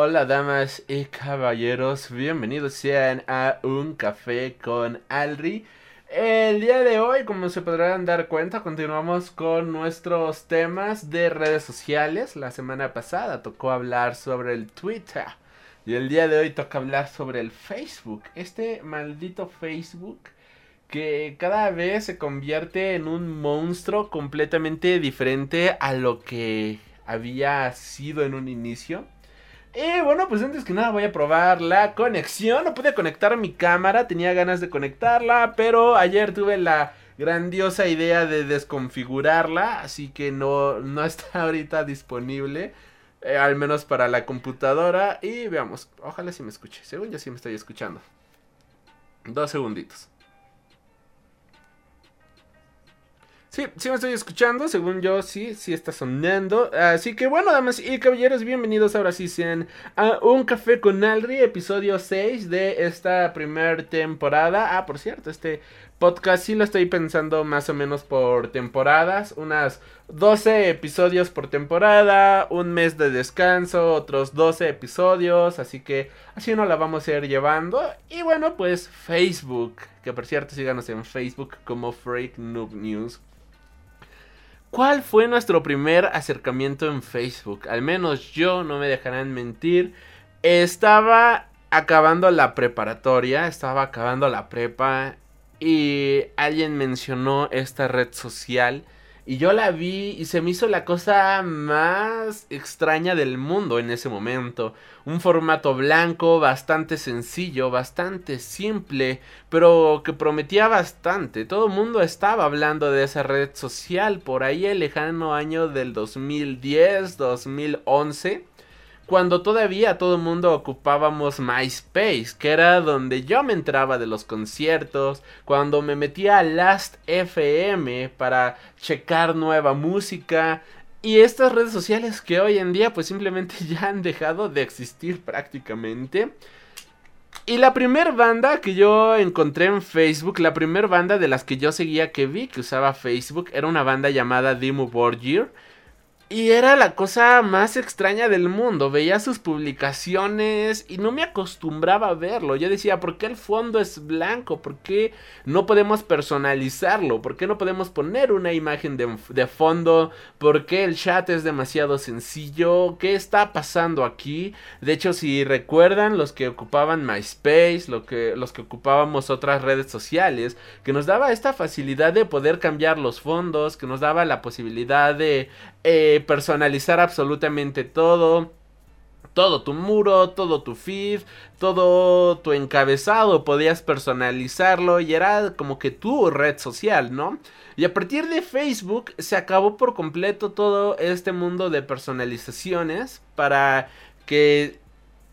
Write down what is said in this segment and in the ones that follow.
Hola damas y caballeros, bienvenidos sean a Un Café con Alri. El día de hoy, como se podrán dar cuenta, continuamos con nuestros temas de redes sociales. La semana pasada tocó hablar sobre el Twitter y el día de hoy toca hablar sobre el Facebook. Este maldito Facebook que cada vez se convierte en un monstruo completamente diferente a lo que había sido en un inicio. Y bueno, pues antes que nada voy a probar la conexión. No pude conectar mi cámara, tenía ganas de conectarla, pero ayer tuve la grandiosa idea de desconfigurarla, así que no, no está ahorita disponible. Eh, al menos para la computadora. Y veamos, ojalá si me escuche. Según yo sí me estoy escuchando. Dos segunditos. Sí, sí me estoy escuchando, según yo sí, sí está sonando. Así que bueno, damas y caballeros, bienvenidos ahora sí sean a Un Café con Alri, episodio 6 de esta primera temporada. Ah, por cierto, este podcast sí lo estoy pensando más o menos por temporadas, unas 12 episodios por temporada, un mes de descanso, otros 12 episodios, así que así no la vamos a ir llevando. Y bueno, pues Facebook, que por cierto síganos en Facebook como Freak Noob News. ¿Cuál fue nuestro primer acercamiento en Facebook? Al menos yo, no me dejarán mentir, estaba acabando la preparatoria, estaba acabando la prepa y alguien mencionó esta red social y yo la vi y se me hizo la cosa más extraña del mundo en ese momento. Un formato blanco, bastante sencillo, bastante simple, pero que prometía bastante. Todo el mundo estaba hablando de esa red social por ahí el lejano año del 2010, 2011 cuando todavía todo el mundo ocupábamos MySpace, que era donde yo me entraba de los conciertos, cuando me metía a Last FM para checar nueva música, y estas redes sociales que hoy en día pues simplemente ya han dejado de existir prácticamente. Y la primera banda que yo encontré en Facebook, la primera banda de las que yo seguía que vi que usaba Facebook, era una banda llamada Dimo Borgir. Y era la cosa más extraña del mundo. Veía sus publicaciones y no me acostumbraba a verlo. Yo decía, ¿por qué el fondo es blanco? ¿Por qué no podemos personalizarlo? ¿Por qué no podemos poner una imagen de, fondo? ¿Por qué el chat es demasiado sencillo? ¿Qué está pasando aquí? De hecho, si recuerdan, los que ocupaban MySpace, lo que, los que ocupábamos otras redes sociales, que nos daba esta facilidad de poder cambiar los fondos, que nos daba la posibilidad de eh, personalizar absolutamente todo. Todo tu muro, todo tu feed, todo tu encabezado, podías personalizarlo y era como que tu red social, ¿no? Y a partir de Facebook se acabó por completo todo este mundo de personalizaciones para que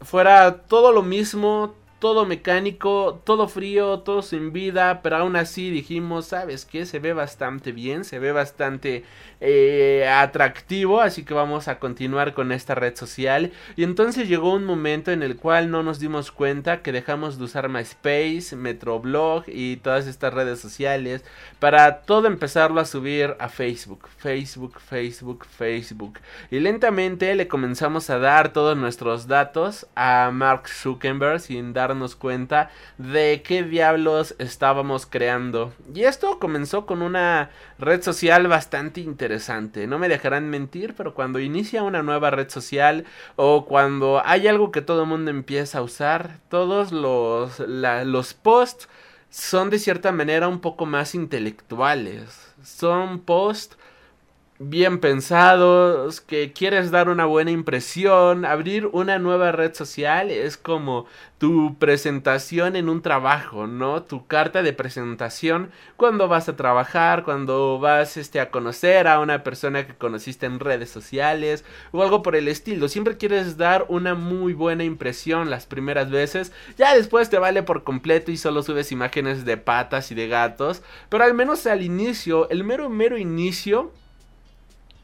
fuera todo lo mismo, todo mecánico, todo frío, todo sin vida, pero aún así dijimos, ¿sabes qué? Se ve bastante bien, se ve bastante eh, atractivo, así que vamos a continuar con esta red social. Y entonces llegó un momento en el cual no nos dimos cuenta que dejamos de usar MySpace, Metroblog y todas estas redes sociales para todo empezarlo a subir a Facebook, Facebook, Facebook, Facebook. Y lentamente le comenzamos a dar todos nuestros datos a Mark Zuckerberg sin dar darnos cuenta de qué diablos estábamos creando. Y esto comenzó con una red social bastante interesante. No me dejarán mentir, pero cuando inicia una nueva red social o cuando hay algo que todo el mundo empieza a usar, todos los, los posts son de cierta manera un poco más intelectuales. Son posts bien pensados, que quieres dar una buena impresión, abrir una nueva red social es como tu presentación en un trabajo, ¿no? Tu carta de presentación cuando vas a trabajar, cuando vas este a conocer a una persona que conociste en redes sociales o algo por el estilo. Siempre quieres dar una muy buena impresión las primeras veces, ya después te vale por completo y solo subes imágenes de patas y de gatos, pero al menos al inicio, el mero mero inicio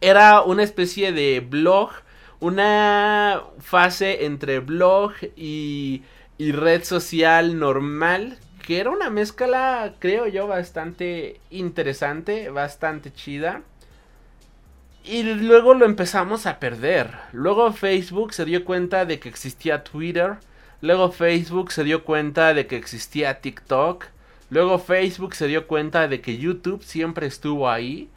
era una especie de blog, una fase entre blog y, y red social normal, que era una mezcla, creo yo, bastante interesante, bastante chida. Y luego lo empezamos a perder. Luego Facebook se dio cuenta de que existía Twitter. Luego Facebook se dio cuenta de que existía TikTok. Luego Facebook se dio cuenta de que YouTube siempre estuvo ahí.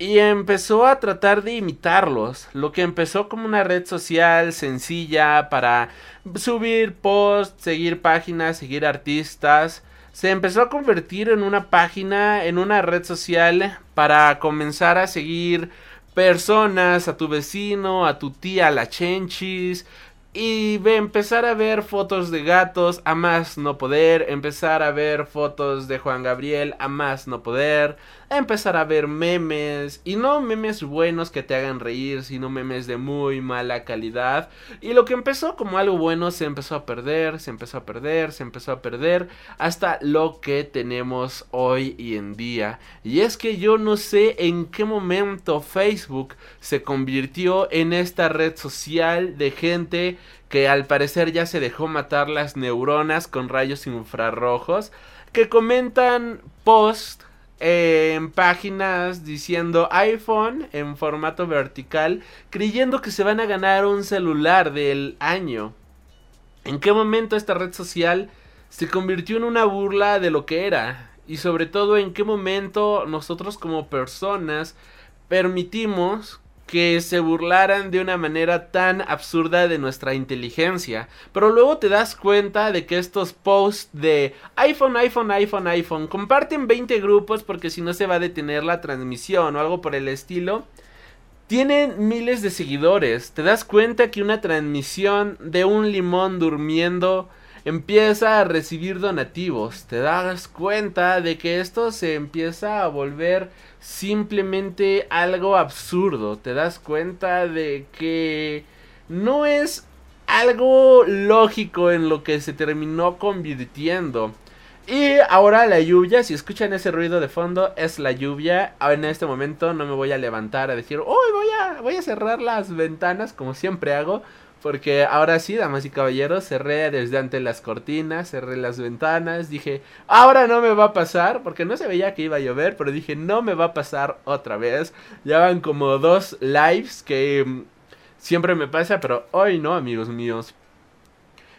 Y empezó a tratar de imitarlos. Lo que empezó como una red social sencilla para subir posts, seguir páginas, seguir artistas. Se empezó a convertir en una página, en una red social para comenzar a seguir personas, a tu vecino, a tu tía, la chenchis, y empezar a ver fotos de gatos a más no poder, empezar a ver fotos de Juan Gabriel a más no poder, empezar a ver memes y no memes buenos que te hagan reír, sino memes de muy mala calidad. Y lo que empezó como algo bueno se empezó a perder, se empezó a perder, se empezó a perder hasta lo que tenemos hoy y en día. Y es que yo no sé en qué momento Facebook se convirtió en esta red social de gente que al parecer ya se dejó matar las neuronas con rayos infrarrojos que comentan en páginas diciendo iPhone en formato vertical, creyendo que se van a ganar un celular del año. ¿En qué momento esta red social se convirtió en una burla de lo que era? Y sobre todo en qué momento nosotros como personas permitimos que se burlaran de una manera tan absurda de nuestra inteligencia. Pero luego te das cuenta de que estos posts de iPhone, iPhone, iPhone, iPhone comparten 20 grupos porque si no se va a detener la transmisión o algo por el estilo. Tienen miles de seguidores. Te das cuenta que una transmisión de un limón durmiendo empieza a recibir donativos. Te das cuenta de que esto se empieza a volver simplemente algo absurdo. Te das cuenta de que no es algo lógico en lo que se terminó convirtiendo. Y ahora la lluvia, si escuchan ese ruido de fondo, es la lluvia. En este momento no me voy a levantar a decir, uy, voy a, voy a cerrar las ventanas como siempre hago. Porque ahora sí, damas y caballeros, cerré desde ante las cortinas, cerré las ventanas, dije, ahora no me va a pasar, porque no se veía que iba a llover, pero dije, no me va a pasar otra vez. Ya van como dos lives que mm, siempre me pasa, pero hoy no, amigos míos.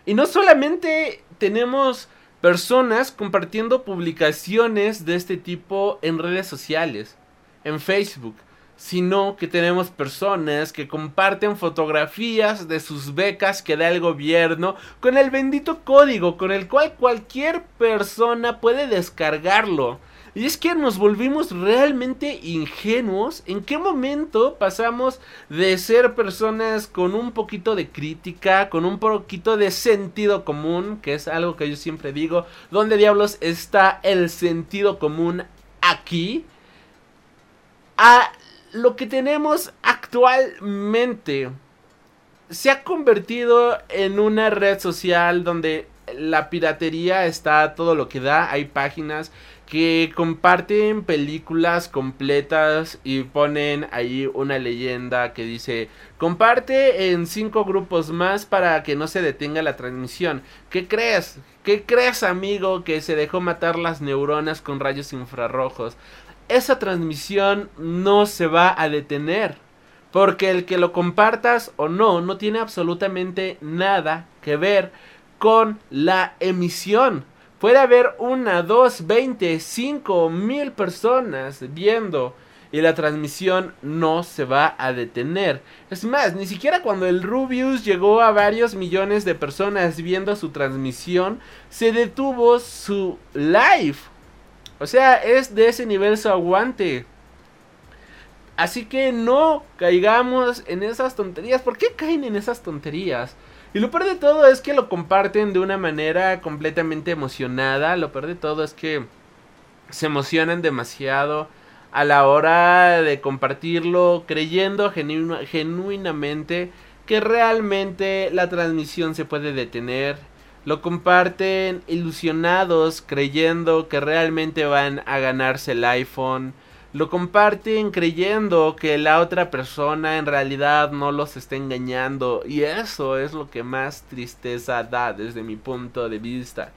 Y no solamente tenemos personas compartiendo publicaciones de este tipo en redes sociales, en Facebook sino que tenemos personas que comparten fotografías de sus becas que da el gobierno con el bendito código con el cual cualquier persona puede descargarlo. Y es que nos volvimos realmente ingenuos. ¿En qué momento pasamos de ser personas con un poquito de crítica, con un poquito de sentido común, que es algo que yo siempre digo, ¿dónde diablos está el sentido común aquí? A lo que tenemos actualmente se ha convertido en una red social donde la piratería está todo lo que da. Hay páginas que comparten películas completas y ponen ahí una leyenda que dice comparte en cinco grupos más para que no se detenga la transmisión. ¿Qué crees? ¿Qué crees amigo que se dejó matar las neuronas con rayos infrarrojos? Esa transmisión no se va a detener. Porque el que lo compartas o no, no tiene absolutamente nada que ver con la emisión. Puede haber una, dos, veinte, cinco, mil personas viendo y la transmisión no se va a detener. Es más, ni siquiera cuando el Rubius llegó a varios millones de personas viendo su transmisión, se detuvo su live. O sea, es de ese nivel su aguante. Así que no caigamos en esas tonterías. ¿Por qué caen en esas tonterías? Y lo peor de todo es que lo comparten de una manera completamente emocionada. Lo peor de todo es que se emocionan demasiado a la hora de compartirlo, creyendo genuinamente que realmente la transmisión se puede detener lo comparten ilusionados creyendo que realmente van a ganarse el iPhone. Lo comparten creyendo que la otra persona en realidad no los está engañando. Y eso es lo que más tristeza da desde mi punto de vista.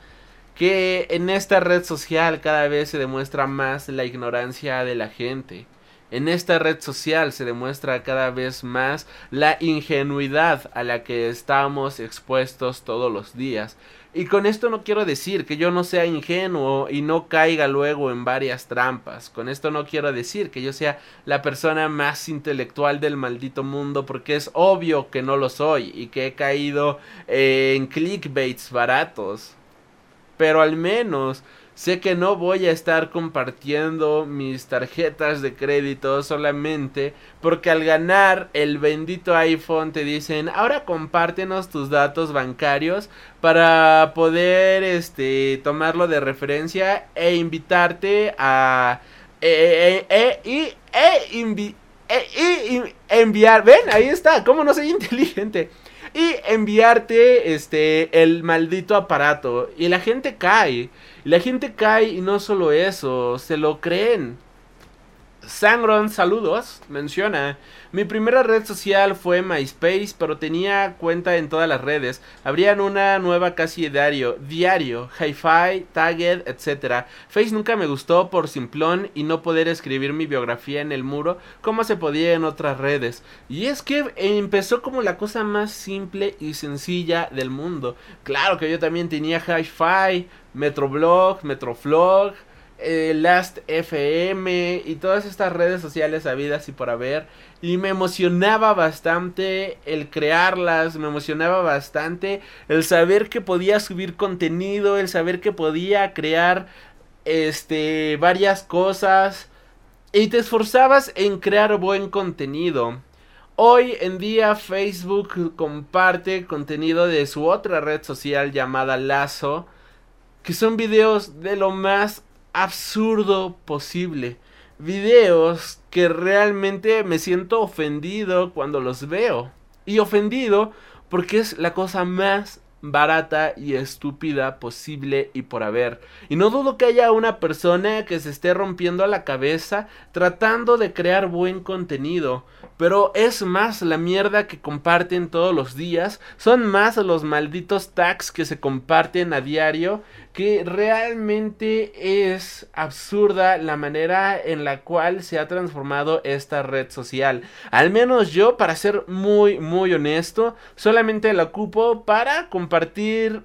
Que en esta red social cada vez se demuestra más la ignorancia de la gente. En esta red social se demuestra cada vez más la ingenuidad a la que estamos expuestos todos los días. Y con esto no quiero decir que yo no sea ingenuo y no caiga luego en varias trampas. Con esto no quiero decir que yo sea la persona más intelectual del maldito mundo porque es obvio que no lo soy y que he caído en clickbaits baratos. Pero al menos Sé que no voy a estar compartiendo mis tarjetas de crédito solamente porque al ganar el bendito iPhone te dicen, ahora compártenos tus datos bancarios para poder este tomarlo de referencia e invitarte a e, e, e, e, e enviar, ven, ahí está, cómo no soy inteligente y enviarte este el maldito aparato. Y la gente cae la gente cae y no solo eso, se lo creen. Sangron, saludos, menciona. Mi primera red social fue MySpace, pero tenía cuenta en todas las redes. Habrían una nueva casi diario, diario, hi-fi, tagged, etc. Face nunca me gustó por simplón y no poder escribir mi biografía en el muro como se podía en otras redes. Y es que empezó como la cosa más simple y sencilla del mundo. Claro que yo también tenía hi-fi, Metroblog, Metroflog eh, Last FM y todas estas redes sociales habidas y por haber. Y me emocionaba bastante el crearlas, me emocionaba bastante el saber que podía subir contenido, el saber que podía crear este varias cosas y te esforzabas en crear buen contenido. Hoy en día Facebook comparte contenido de su otra red social llamada Lazo, que son videos de lo más absurdo posible. Videos que realmente me siento ofendido cuando los veo. Y ofendido porque es la cosa más barata y estúpida posible y por haber. Y no dudo que haya una persona que se esté rompiendo la cabeza tratando de crear buen contenido. Pero es más la mierda que comparten todos los días. Son más los malditos tags que se comparten a diario. Que realmente es absurda la manera en la cual se ha transformado esta red social. Al menos yo, para ser muy, muy honesto, solamente la ocupo para compartir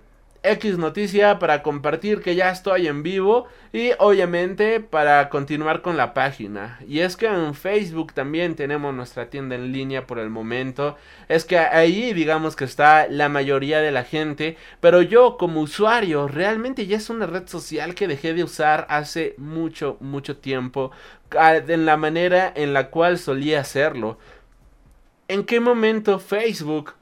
X noticia para compartir que ya estoy en vivo y obviamente para continuar con la página. Y es que en Facebook también tenemos nuestra tienda en línea por el momento. Es que ahí digamos que está la mayoría de la gente, pero yo como usuario realmente ya es una red social que dejé de usar hace mucho, mucho tiempo en la manera en la cual solía hacerlo. ¿En qué momento Facebook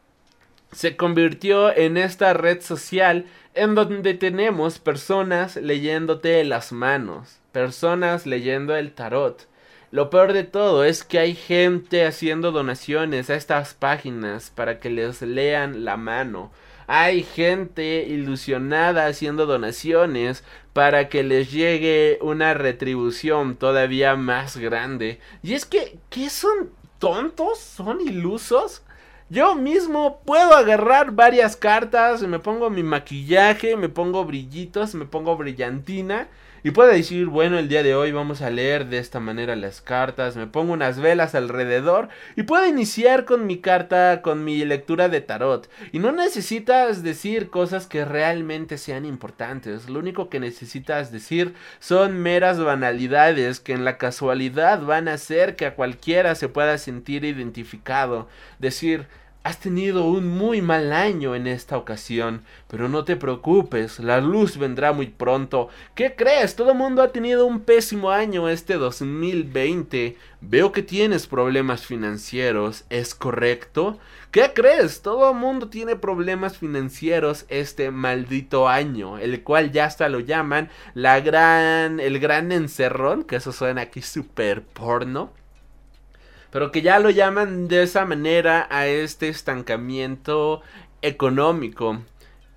se convirtió en esta red social en donde tenemos personas leyéndote las manos, personas leyendo el tarot. Lo peor de todo es que hay gente haciendo donaciones a estas páginas para que les lean la mano. Hay gente ilusionada haciendo donaciones para que les llegue una retribución todavía más grande. Y es que, ¿qué son tontos? ¿Son ilusos? Yo mismo puedo agarrar varias cartas, me pongo mi maquillaje, me pongo brillitos, me pongo brillantina y puedo decir, bueno, el día de hoy vamos a leer de esta manera las cartas, me pongo unas velas alrededor y puedo iniciar con mi carta, con mi lectura de tarot. Y no necesitas decir cosas que realmente sean importantes, lo único que necesitas decir son meras banalidades que en la casualidad van a hacer que a cualquiera se pueda sentir identificado. Decir, Has tenido un muy mal año en esta ocasión, pero no te preocupes, la luz vendrá muy pronto. ¿Qué crees? Todo el mundo ha tenido un pésimo año este 2020. Veo que tienes problemas financieros, ¿es correcto? ¿Qué crees? Todo el mundo tiene problemas financieros este maldito año, el cual ya hasta lo llaman la gran, el gran encerrón, que eso suena aquí súper porno pero que ya lo llaman de esa manera a este estancamiento económico.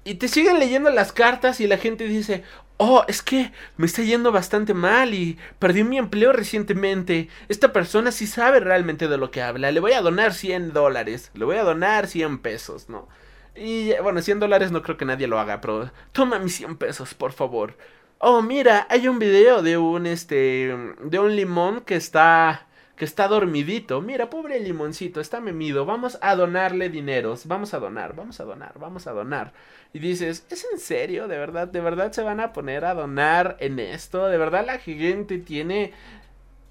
Y te siguen leyendo las cartas y la gente dice, oh, es que me está yendo bastante mal y perdí mi empleo recientemente. Esta persona sí sabe realmente de lo que habla. Le voy a donar 100 dólares, le voy a donar 100 pesos, ¿no? Y bueno, 100 dólares no creo que nadie lo haga, pero toma mis 100 pesos, por favor. Oh, mira, hay un video de un este de un limón que está que está dormidito. Mira, pobre limoncito, está memido. Vamos a donarle dineros. Vamos a donar, vamos a donar, vamos a donar. Y dices, ¿es en serio? ¿De verdad? ¿De verdad se van a poner a donar en esto? ¿De verdad la gente tiene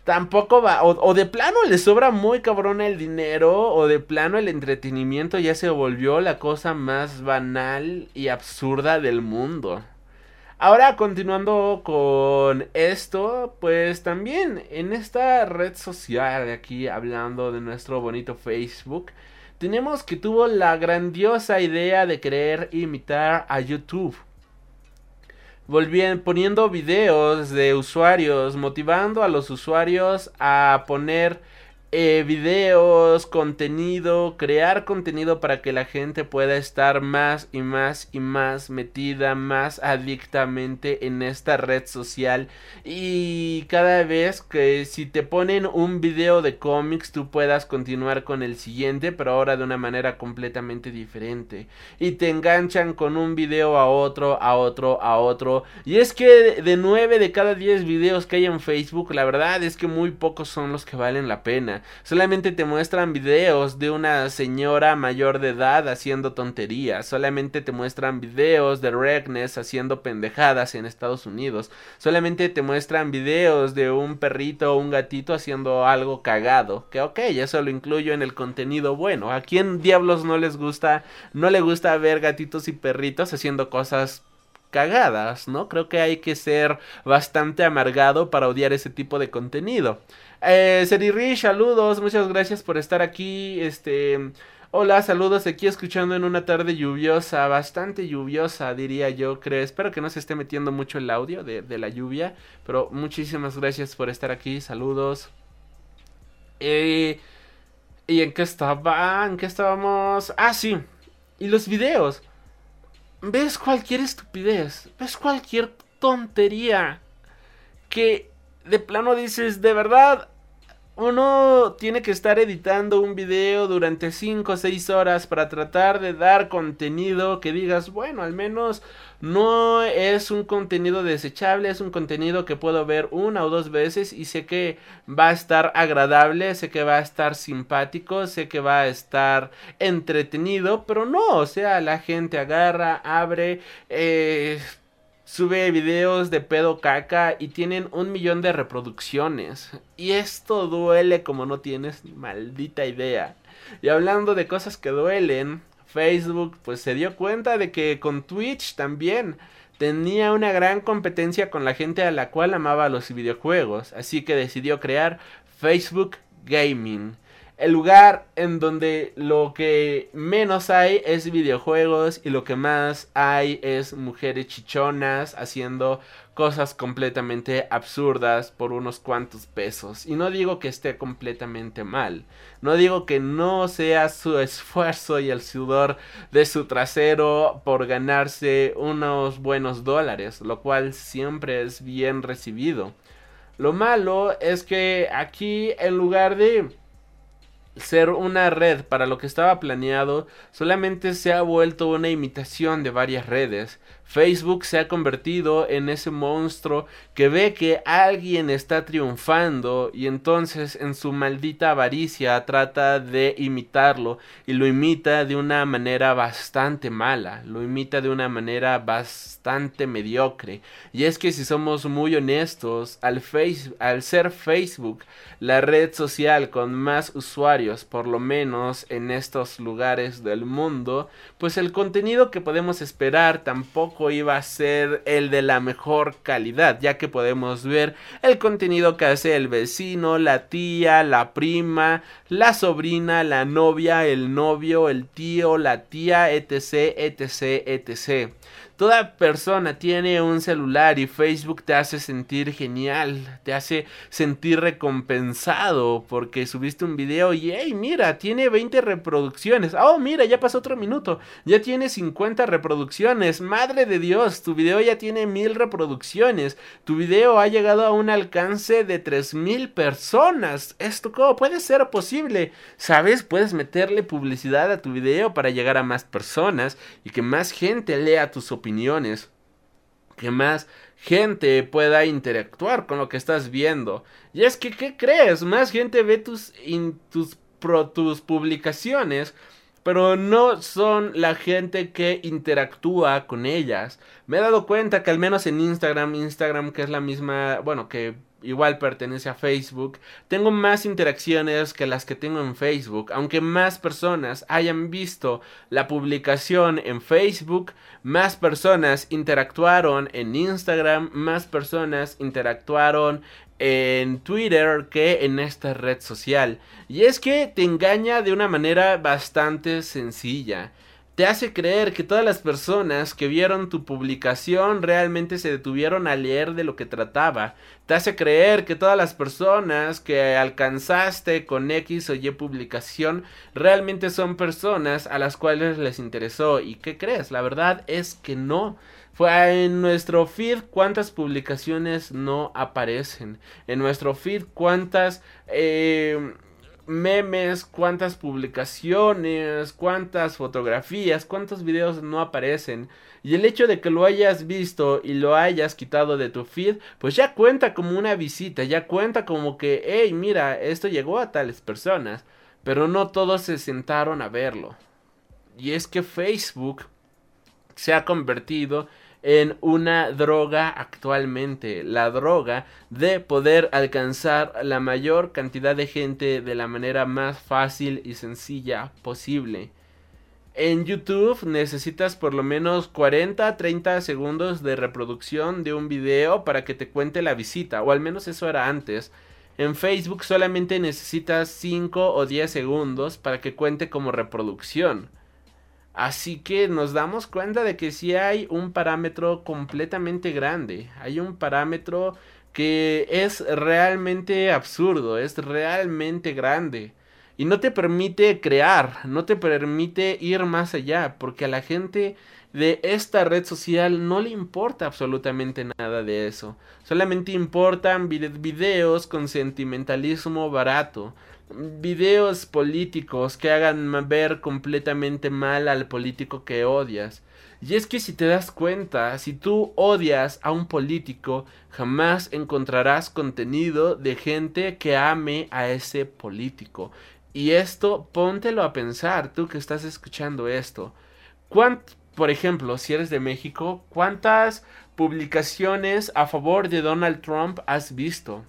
tampoco va, o, de plano le sobra muy cabrón el dinero, o de plano el entretenimiento ya se volvió la cosa más banal y absurda del mundo. Ahora, continuando con esto, pues también en esta red social de aquí, hablando de nuestro bonito Facebook, tenemos que tuvo la grandiosa idea de querer imitar a YouTube. Volvían poniendo videos de usuarios, motivando a los usuarios a poner eh, videos, contenido, crear contenido para que la gente pueda estar más y más y más metida, más adictamente en esta red social. Y cada vez que si te ponen un video de cómics, tú puedas continuar con el siguiente, pero ahora de una manera completamente diferente. Y te enganchan con un video a otro, a otro, a otro. Y es que de 9 de cada 10 videos que hay en Facebook, la verdad es que muy pocos son los que valen la pena. Solamente te muestran videos de una señora mayor de edad haciendo tonterías. Solamente te muestran videos de Regnes haciendo pendejadas en Estados Unidos. Solamente te muestran videos de un perrito o un gatito haciendo algo cagado. Que ok, eso lo incluyo en el contenido bueno. ¿A quién diablos no les gusta, no le gusta ver gatitos y perritos haciendo cosas cagadas, ¿no? Creo que hay que ser bastante amargado para odiar ese tipo de contenido. Eh, saludos, muchas gracias por estar aquí. Este, hola, saludos aquí escuchando en una tarde lluviosa, bastante lluviosa, diría yo, creo. Espero que no se esté metiendo mucho el audio de, de la lluvia, pero muchísimas gracias por estar aquí, saludos. Eh, ¿Y en qué estaba? ¿En qué estábamos? Ah, sí. Y los videos. Ves cualquier estupidez, ves cualquier tontería que de plano dices, de verdad, uno tiene que estar editando un video durante 5 o 6 horas para tratar de dar contenido que digas, bueno, al menos no es un contenido desechable, es un contenido que puedo ver una o dos veces y sé que va a estar agradable, sé que va a estar simpático, sé que va a estar entretenido, pero no, o sea, la gente agarra, abre, eh sube videos de pedo caca y tienen un millón de reproducciones. Y esto duele como no tienes ni maldita idea. Y hablando de cosas que duelen, Facebook pues se dio cuenta de que con Twitch también tenía una gran competencia con la gente a la cual amaba los videojuegos. Así que decidió crear Facebook Gaming el lugar en donde lo que menos hay es videojuegos y lo que más hay es mujeres chichonas haciendo cosas completamente absurdas por unos cuantos pesos. Y no digo que esté completamente mal. No digo que no sea su esfuerzo y el sudor de su trasero por ganarse unos buenos dólares, lo cual siempre es bien recibido. Lo malo es que aquí en lugar de ser una red para lo que estaba planeado, solamente se ha vuelto una imitación de varias redes. Facebook se ha convertido en ese monstruo que ve que alguien está triunfando y entonces en su maldita avaricia trata de imitarlo y lo imita de una manera bastante mala, lo imita de una manera bastante mediocre. Y es que si somos muy honestos, al, face, al ser Facebook la red social con más usuarios, por lo menos en estos lugares del mundo, pues el contenido que podemos esperar tampoco iba a ser el de la mejor calidad, ya que podemos ver el contenido que hace el vecino, la tía, la prima, la sobrina, la novia, el novio, el tío, la tía, etc, etc, etc. Toda persona tiene un celular y Facebook te hace sentir genial, te hace sentir recompensado porque subiste un video y hey, mira, tiene 20 reproducciones. Oh, mira, ya pasó otro minuto. Ya tiene 50 reproducciones. Madre de Dios, tu video ya tiene mil reproducciones. Tu video ha llegado a un alcance de 3000 personas. ¿Esto cómo puede ser posible? ¿Sabes? Puedes meterle publicidad a tu video para llegar a más personas y que más gente lea tus opiniones que más gente pueda interactuar con lo que estás viendo. Y es que, ¿qué crees? Más gente ve tus, tus, tus publicaciones pero no son la gente que interactúa con ellas. Me he dado cuenta que al menos en Instagram, Instagram que es la misma, bueno, que igual pertenece a Facebook, tengo más interacciones que las que tengo en Facebook. Aunque más personas hayan visto la publicación en Facebook, más personas interactuaron en Instagram, más personas interactuaron en Twitter que en esta red social. Y es que te engaña de una manera bastante sencilla te hace creer que todas las personas que vieron tu publicación realmente se detuvieron a leer de lo que trataba. Te hace creer que todas las personas que alcanzaste con X o Y publicación realmente son personas a las cuales les interesó. ¿Y qué crees? La verdad es que no. Fue en nuestro feed cuántas publicaciones no aparecen. En nuestro feed cuántas... Eh, memes, cuántas publicaciones, cuántas fotografías, cuántos videos no aparecen. Y el hecho de que lo hayas visto y lo hayas quitado de tu feed, pues ya cuenta como una visita, ya cuenta como que, hey, mira, esto llegó a tales personas. Pero no todos se sentaron a verlo. Y es que Facebook se ha convertido en una droga actualmente, la droga de poder alcanzar la mayor cantidad de gente de la manera más fácil y sencilla posible. En YouTube necesitas por lo menos 40 30 segundos de reproducción de un video para que te cuente la visita, o al menos eso era antes. En Facebook solamente necesitas 5 o 10 segundos para que cuente como reproducción. Así que nos damos cuenta de que si hay un parámetro completamente grande, hay un parámetro que es realmente absurdo, es realmente grande. Y no te permite crear, no te permite ir más allá, porque a la gente de esta red social no le importa absolutamente nada de eso. Solamente importan videos con sentimentalismo barato videos políticos que hagan ver completamente mal al político que odias. Y es que si te das cuenta, si tú odias a un político, jamás encontrarás contenido de gente que ame a ese político. Y esto, póntelo a pensar, tú que estás escuchando esto. Por ejemplo, si eres de México, ¿cuántas publicaciones a favor de Donald Trump has visto?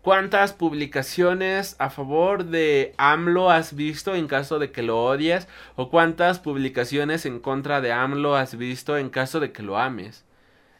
¿Cuántas publicaciones a favor de AMLO has visto en caso de que lo odies? ¿O cuántas publicaciones en contra de AMLO has visto en caso de que lo ames?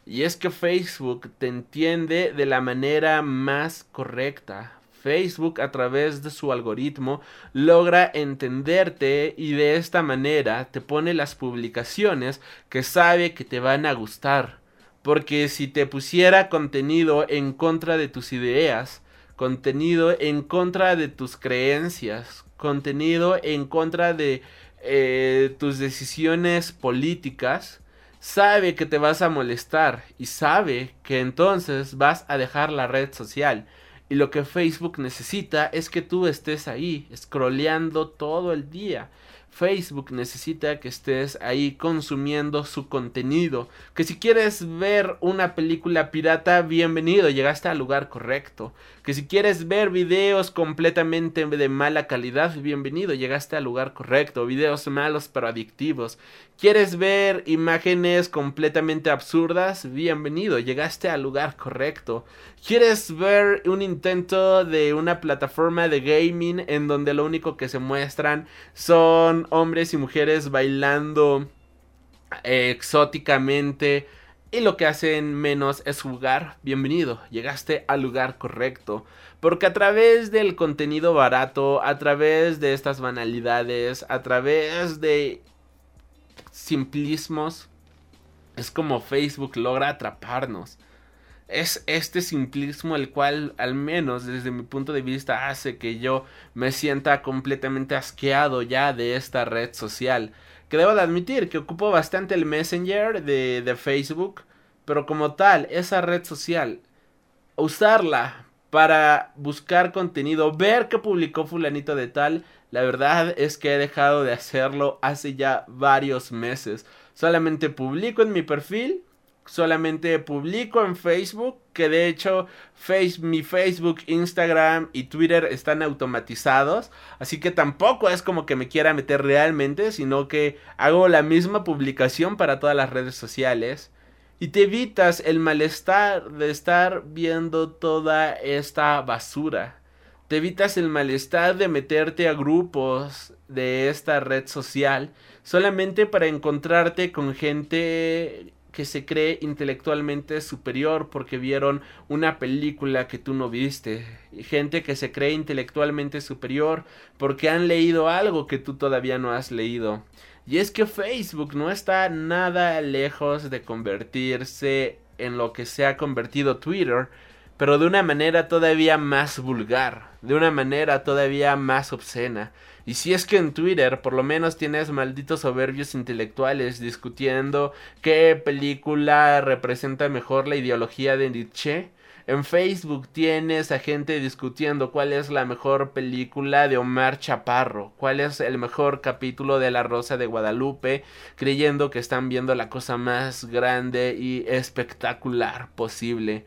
Y es que Facebook te entiende de la manera más correcta. Facebook a través de su algoritmo logra entenderte y de esta manera te pone las publicaciones que sabe que te van a gustar. Porque si te pusiera contenido en contra de tus ideas, contenido en contra de tus creencias, contenido en contra de eh, tus decisiones políticas, sabe que te vas a molestar y sabe que entonces vas a dejar la red social. Y lo que Facebook necesita es que tú estés ahí, scrolleando todo el día. Facebook necesita que estés ahí consumiendo su contenido. Que si quieres ver una película pirata, bienvenido, llegaste al lugar correcto. Que si quieres ver videos completamente de mala calidad, bienvenido, llegaste al lugar correcto. Videos malos pero adictivos. ¿Quieres ver imágenes completamente absurdas? Bienvenido, llegaste al lugar correcto. ¿Quieres ver un intento de una plataforma de gaming en donde lo único que se muestran son hombres y mujeres bailando exóticamente y lo que hacen menos es jugar? Bienvenido, llegaste al lugar correcto. Porque a través del contenido barato, a través de estas banalidades, a través de simplismos, es como Facebook logra atraparnos. Es este simplismo el cual, al menos desde mi punto de vista, hace que yo me sienta completamente asqueado ya de esta red social. Que debo de admitir que ocupo bastante el Messenger de, de Facebook, pero como tal, esa red social, usarla para buscar contenido, ver que publicó fulanito de tal, la verdad es que he dejado de hacerlo hace ya varios meses. Solamente publico en mi perfil solamente publico en Facebook, que de hecho face, mi Facebook, Instagram y Twitter están automatizados, así que tampoco es como que me quiera meter realmente, sino que hago la misma publicación para todas las redes sociales. Y te evitas el malestar de estar viendo toda esta basura. Te evitas el malestar de meterte a grupos de esta red social solamente para encontrarte con gente que se cree intelectualmente superior porque vieron una película que tú no viste. Gente que se cree intelectualmente superior porque han leído algo que tú todavía no has leído. Y es que Facebook no está nada lejos de convertirse en lo que se ha convertido Twitter, pero de una manera todavía más vulgar, de una manera todavía más obscena. Y si es que en Twitter por lo menos tienes malditos soberbios intelectuales discutiendo qué película representa mejor la ideología de Nietzsche, en Facebook tienes a gente discutiendo cuál es la mejor película de Omar Chaparro, cuál es el mejor capítulo de La Rosa de Guadalupe, creyendo que están viendo la cosa más grande y espectacular posible.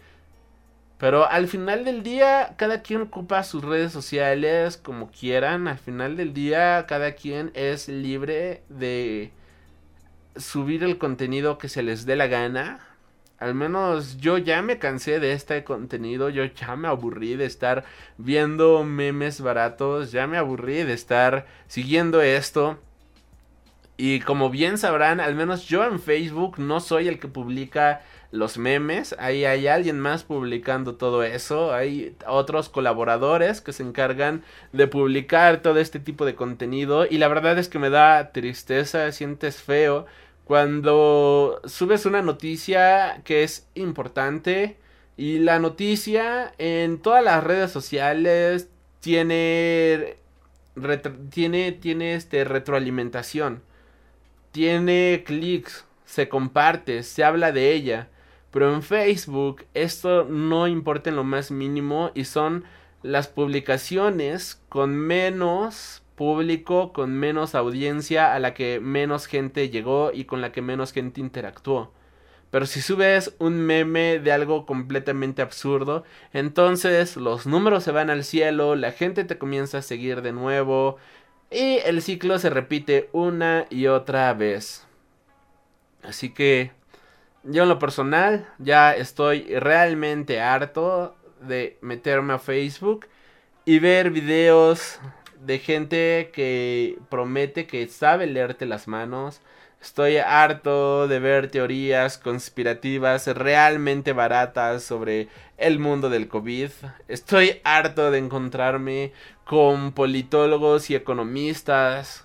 Pero al final del día, cada quien ocupa sus redes sociales como quieran. Al final del día, cada quien es libre de subir el contenido que se les dé la gana. Al menos yo ya me cansé de este contenido, yo ya me aburrí de estar viendo memes baratos, ya me aburrí de estar siguiendo esto. Y como bien sabrán, al menos yo en Facebook no soy el que publica los memes, ahí hay alguien más publicando todo eso, hay otros colaboradores que se encargan de publicar todo este tipo de contenido y la verdad es que me da tristeza, sientes feo cuando subes una noticia que es importante y la noticia en todas las redes sociales tiene tiene este retroalimentación tiene clics se comparte se habla de ella pero en Facebook esto no importa en lo más mínimo y son las publicaciones con menos público, con menos audiencia, a la que menos gente llegó y con la que menos gente interactuó. Pero si subes un meme de algo completamente absurdo, entonces los números se van al cielo, la gente te comienza a seguir de nuevo y el ciclo se repite una y otra vez. Así que yo en lo personal ya estoy realmente harto de meterme a Facebook y ver videos de gente que promete que sabe leerte las manos. Estoy harto de ver teorías conspirativas realmente baratas sobre el mundo del COVID. Estoy harto de encontrarme con politólogos y economistas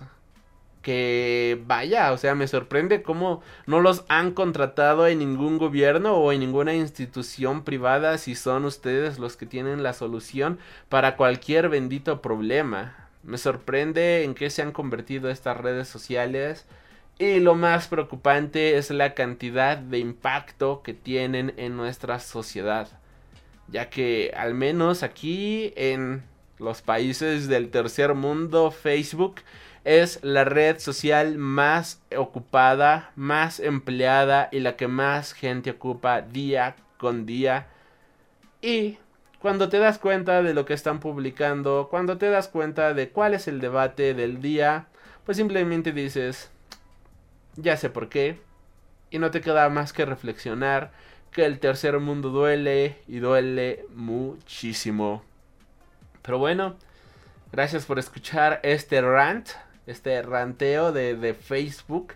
que vaya, o sea, me sorprende cómo no los han contratado en ningún gobierno o en ninguna institución privada si son ustedes los que tienen la solución para cualquier bendito problema. Me sorprende en qué se han convertido estas redes sociales y lo más preocupante es la cantidad de impacto que tienen en nuestra sociedad. Ya que al menos aquí en los países del tercer mundo Facebook es la red social más ocupada, más empleada y la que más gente ocupa día con día. Y cuando te das cuenta de lo que están publicando, cuando te das cuenta de cuál es el debate del día, pues simplemente dices, ya sé por qué. Y no te queda más que reflexionar que el tercer mundo duele y duele muchísimo. Pero bueno, gracias por escuchar este rant este ranteo de, Facebook.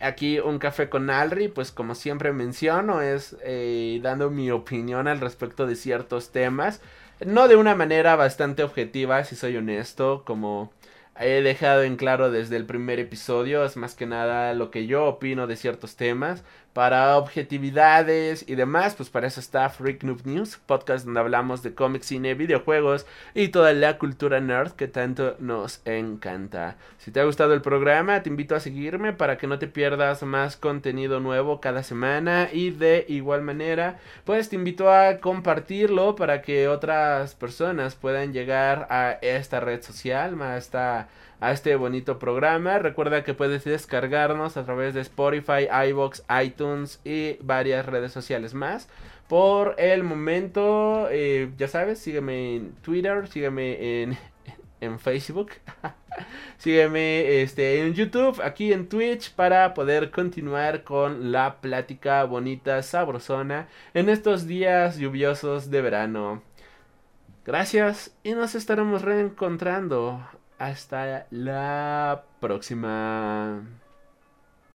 Aquí un café con Alri, pues como siempre menciono, es eh, dando mi opinión al respecto de ciertos temas. No de una manera bastante objetiva, si soy honesto, como he dejado en claro desde el primer episodio, es más que nada lo que yo opino de ciertos temas. Para objetividades y demás, pues para eso está Freak Noob News, podcast donde hablamos de cómics, cine, videojuegos y toda la cultura nerd que tanto nos encanta. Si te ha gustado el programa, te invito a seguirme para que no te pierdas más contenido nuevo cada semana y de igual manera, pues te invito a compartirlo para que otras personas puedan llegar a esta red social, a esta a este bonito programa. Recuerda que puedes descargarnos a través de Spotify, iBox, iTunes y varias redes sociales más. Por el momento, eh, ya sabes, sígueme en Twitter, sígueme en, en Facebook. Sígueme este, en YouTube, aquí en Twitch, para poder continuar con la plática bonita, sabrosona, en estos días lluviosos de verano. Gracias y nos estaremos reencontrando. Hasta la próxima.